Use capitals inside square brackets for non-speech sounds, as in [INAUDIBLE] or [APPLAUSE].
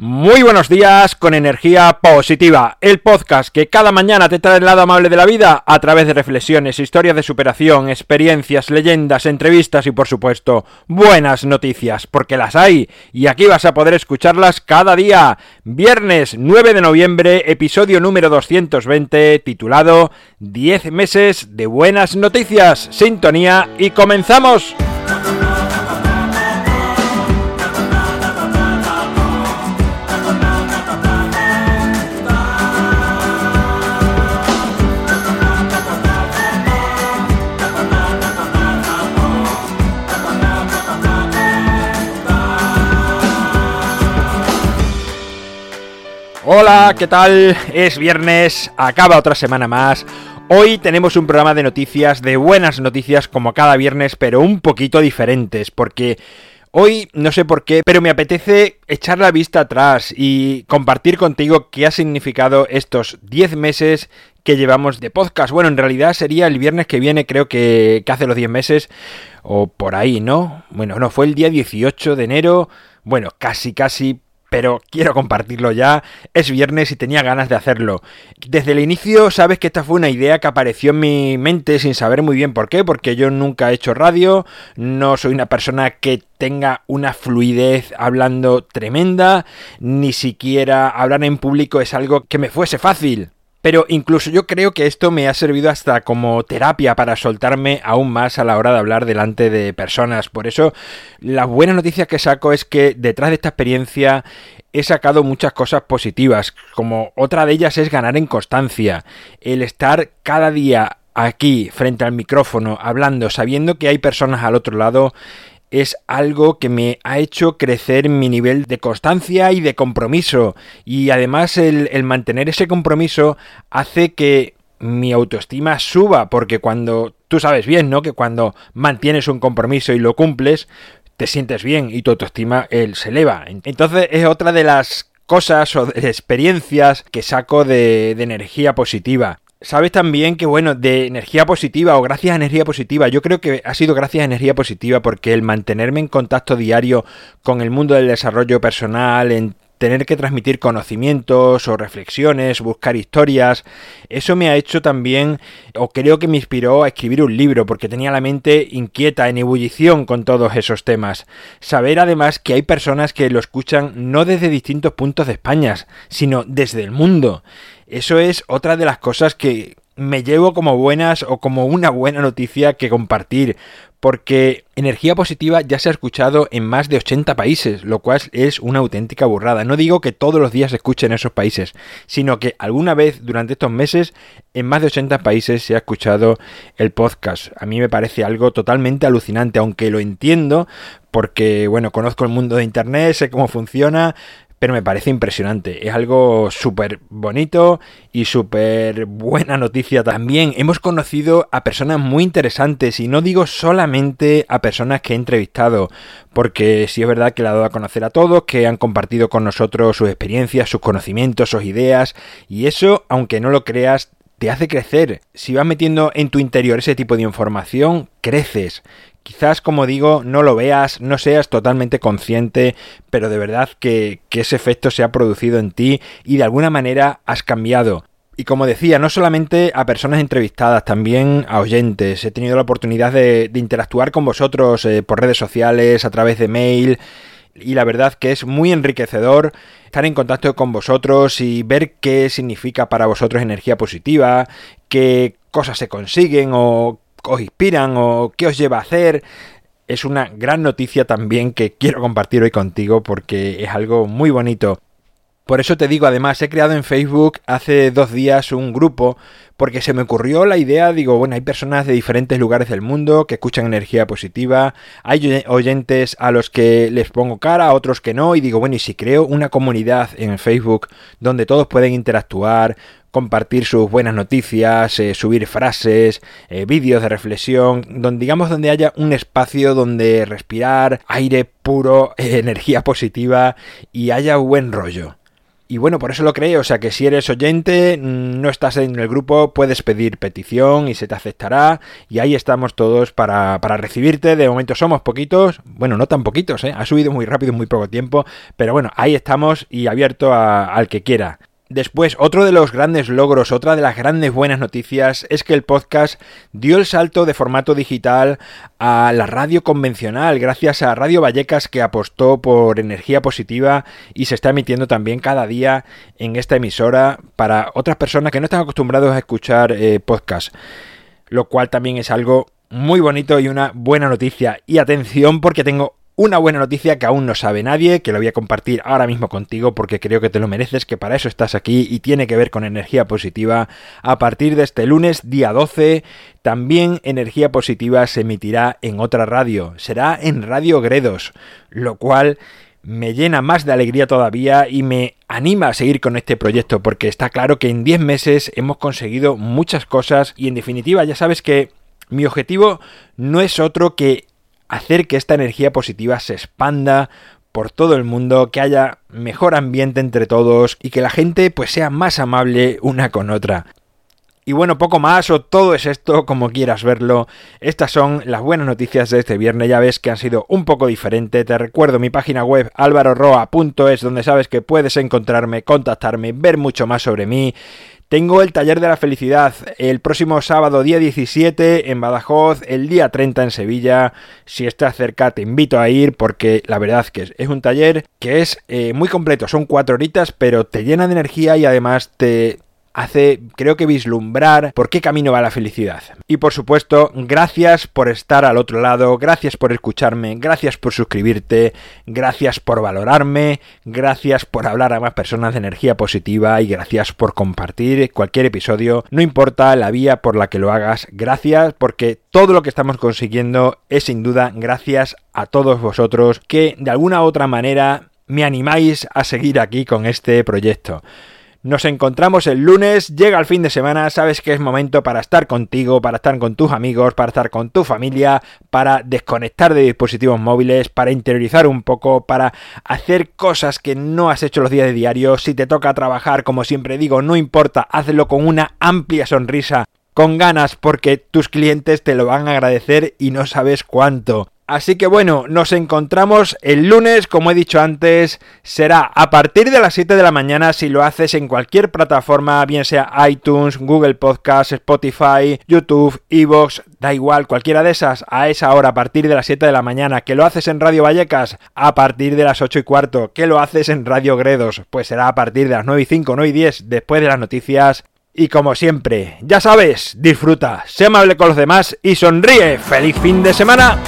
Muy buenos días con energía positiva, el podcast que cada mañana te trae el lado amable de la vida a través de reflexiones, historias de superación, experiencias, leyendas, entrevistas y por supuesto buenas noticias, porque las hay y aquí vas a poder escucharlas cada día. Viernes 9 de noviembre, episodio número 220 titulado 10 meses de buenas noticias. Sintonía y comenzamos. Hola, ¿qué tal? Es viernes, acaba otra semana más. Hoy tenemos un programa de noticias, de buenas noticias como cada viernes, pero un poquito diferentes, porque hoy no sé por qué, pero me apetece echar la vista atrás y compartir contigo qué ha significado estos 10 meses que llevamos de podcast. Bueno, en realidad sería el viernes que viene, creo que, que hace los 10 meses, o por ahí, ¿no? Bueno, no, fue el día 18 de enero, bueno, casi, casi pero quiero compartirlo ya. Es viernes y tenía ganas de hacerlo. Desde el inicio sabes que esta fue una idea que apareció en mi mente sin saber muy bien por qué, porque yo nunca he hecho radio, no soy una persona que tenga una fluidez hablando tremenda, ni siquiera hablar en público es algo que me fuese fácil. Pero incluso yo creo que esto me ha servido hasta como terapia para soltarme aún más a la hora de hablar delante de personas. Por eso, la buena noticia que saco es que detrás de esta experiencia he sacado muchas cosas positivas, como otra de ellas es ganar en constancia, el estar cada día aquí frente al micrófono hablando, sabiendo que hay personas al otro lado, es algo que me ha hecho crecer mi nivel de constancia y de compromiso. Y además el, mantener ese compromiso hace que mi autoestima suba, porque cuando tú sabes bien, ¿no? Que cuando mantienes un compromiso y lo cumples, te sientes bien y tu autoestima él, se eleva. Entonces es otra de las cosas o de experiencias que saco de, de energía positiva. Sabes también que, bueno, de energía positiva o gracias a energía positiva, yo creo que ha sido gracias a energía positiva porque el mantenerme en contacto diario con el mundo del desarrollo personal, en tener que transmitir conocimientos o reflexiones, buscar historias, eso me ha hecho también, o creo que me inspiró a escribir un libro, porque tenía la mente inquieta, en ebullición con todos esos temas. Saber además que hay personas que lo escuchan no desde distintos puntos de España, sino desde el mundo. Eso es otra de las cosas que me llevo como buenas o como una buena noticia que compartir, porque energía positiva ya se ha escuchado en más de 80 países, lo cual es una auténtica burrada. No digo que todos los días se escuche en esos países, sino que alguna vez durante estos meses en más de 80 países se ha escuchado el podcast. A mí me parece algo totalmente alucinante, aunque lo entiendo porque, bueno, conozco el mundo de Internet, sé cómo funciona, pero me parece impresionante. Es algo súper bonito y súper buena noticia también. Hemos conocido a personas muy interesantes y no digo solamente a personas que he entrevistado, porque sí es verdad que le ha dado a conocer a todos, que han compartido con nosotros sus experiencias, sus conocimientos, sus ideas y eso, aunque no lo creas, te hace crecer. Si vas metiendo en tu interior ese tipo de información, creces. Quizás, como digo, no lo veas, no seas totalmente consciente, pero de verdad que, ese efecto se ha producido en ti y de alguna manera has cambiado. Y como decía, no solamente a personas entrevistadas, también a oyentes. He tenido la oportunidad de, interactuar con vosotros eh, por redes sociales, a través de mail. Y la verdad que es muy enriquecedor estar en contacto con vosotros y ver qué significa para vosotros energía positiva, qué cosas se consiguen o os inspiran o qué os lleva a hacer. Es una gran noticia también que quiero compartir hoy contigo porque es algo muy bonito. Por eso te digo, además, he creado en Facebook hace dos días un grupo porque se me ocurrió la idea, digo, bueno, hay personas de diferentes lugares del mundo que escuchan energía positiva, hay oyentes a los que les pongo cara, a otros que no, y digo, bueno, y si creo una comunidad en Facebook donde todos pueden interactuar, compartir sus buenas noticias, eh, subir frases, eh, vídeos de reflexión, donde digamos donde haya un espacio donde respirar aire puro, [LAUGHS] energía positiva y haya buen rollo. Y bueno, por eso lo creé, o sea que si eres oyente, mm, no estás en el grupo, puedes pedir petición y se te aceptará. Y ahí estamos todos para, para recibirte. De momento somos poquitos, bueno, no tan poquitos, ¿eh? ha subido muy rápido en muy poco tiempo, pero bueno, ahí estamos y abierto al que quiera. Después, otro de los grandes logros, otra de las grandes buenas noticias es que el podcast dio el salto de formato digital a la radio convencional, gracias a Radio Vallecas que apostó por energía positiva y se está emitiendo también cada día en esta emisora para otras personas que no están acostumbrados a escuchar eh, podcast, lo cual también es algo muy bonito y una buena noticia. Y atención porque tengo una buena noticia que aún no sabe nadie, que lo voy a compartir ahora mismo contigo porque creo que te lo mereces, que para eso estás aquí y tiene que ver con energía positiva. A partir de este lunes, día 12, también energía positiva se emitirá en otra radio. Será en Radio Gredos, lo cual me llena más de alegría todavía y me anima a seguir con este proyecto porque está claro que en 10 meses hemos conseguido muchas cosas y en definitiva ya sabes que mi objetivo no es otro que hacer que esta energía positiva se expanda por todo el mundo, que haya mejor ambiente entre todos y que la gente pues sea más amable una con otra. Y bueno, poco más o todo es esto como quieras verlo. Estas son las buenas noticias de este viernes. Ya ves que han sido un poco diferentes. Te recuerdo mi página web alvaroroa.es donde sabes que puedes encontrarme, contactarme, ver mucho más sobre mí. Tengo el taller de la felicidad el próximo sábado día 17 en Badajoz, el día 30 en Sevilla. Si estás cerca te invito a ir porque la verdad que es, un taller que es eh, muy completo, son cuatro horitas pero te llena de energía y además te hace, creo que vislumbrar por qué camino va la felicidad. Y por supuesto, gracias por estar al otro lado, gracias por escucharme, gracias por suscribirte, gracias por valorarme, gracias por hablar a más personas de energía positiva y gracias por compartir cualquier episodio, no importa la vía por la que lo hagas, gracias porque todo lo que estamos consiguiendo es sin duda gracias a todos vosotros que de alguna u otra manera me animáis a seguir aquí con este proyecto. Nos encontramos el lunes, llega el fin de semana, sabes que es momento para estar contigo, para estar con tus amigos, para estar con tu familia, para desconectar de dispositivos móviles, para interiorizar un poco, para hacer cosas que no has hecho los días de diario. Si te toca trabajar, como siempre digo, no importa, hazlo con una amplia sonrisa, con ganas, porque tus clientes te lo van a agradecer y no sabes cuánto. Así que bueno, nos encontramos el lunes, como he dicho antes, será a partir de las 7 de la mañana si lo haces en cualquier plataforma, bien sea iTunes, Google Podcast, Spotify, YouTube, Evox, da igual, cualquiera de esas, a esa hora, a partir de las 7 de la mañana, que lo haces en Radio Vallecas, a partir de las 8 y cuarto, que lo haces en Radio Gredos, pues será a partir de las 9 y 5, 9 y 10, después de las noticias. Y como siempre, ya sabes, disfruta, sé amable con los demás y sonríe. ¡Feliz fin de semana!